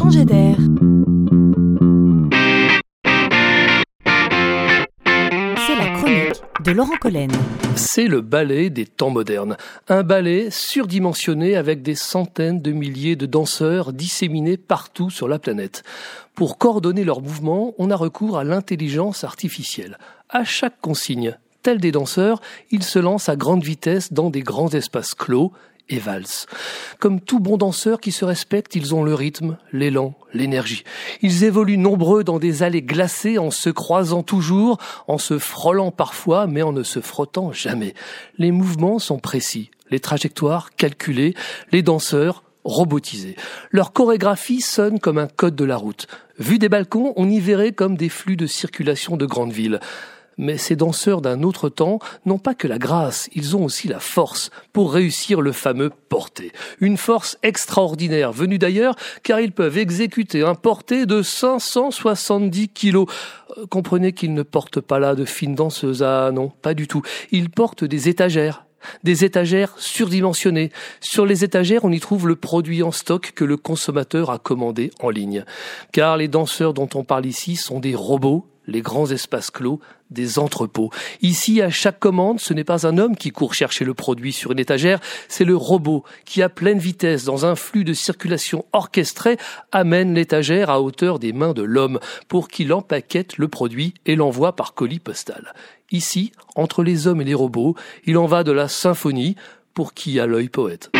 changer d'air. C'est la chronique de Laurent Collen. C'est le ballet des temps modernes. Un ballet surdimensionné avec des centaines de milliers de danseurs disséminés partout sur la planète. Pour coordonner leurs mouvements, on a recours à l'intelligence artificielle. À chaque consigne, tels des danseurs, ils se lancent à grande vitesse dans des grands espaces clos et valsent. Comme tout bon danseur qui se respecte, ils ont le rythme, l'élan, l'énergie. Ils évoluent nombreux dans des allées glacées en se croisant toujours, en se frôlant parfois, mais en ne se frottant jamais. Les mouvements sont précis, les trajectoires calculées, les danseurs robotisés. Leur chorégraphie sonne comme un code de la route. Vu des balcons, on y verrait comme des flux de circulation de grandes villes mais ces danseurs d'un autre temps n'ont pas que la grâce, ils ont aussi la force pour réussir le fameux porté. Une force extraordinaire venue d'ailleurs car ils peuvent exécuter un porté de 570 kilos. Euh, comprenez qu'ils ne portent pas là de fines danseuses, ah non, pas du tout. Ils portent des étagères, des étagères surdimensionnées. Sur les étagères, on y trouve le produit en stock que le consommateur a commandé en ligne. Car les danseurs dont on parle ici sont des robots les grands espaces clos des entrepôts. Ici, à chaque commande, ce n'est pas un homme qui court chercher le produit sur une étagère, c'est le robot qui, à pleine vitesse, dans un flux de circulation orchestré, amène l'étagère à hauteur des mains de l'homme pour qu'il empaquette le produit et l'envoie par colis postal. Ici, entre les hommes et les robots, il en va de la symphonie pour qui a l'œil poète.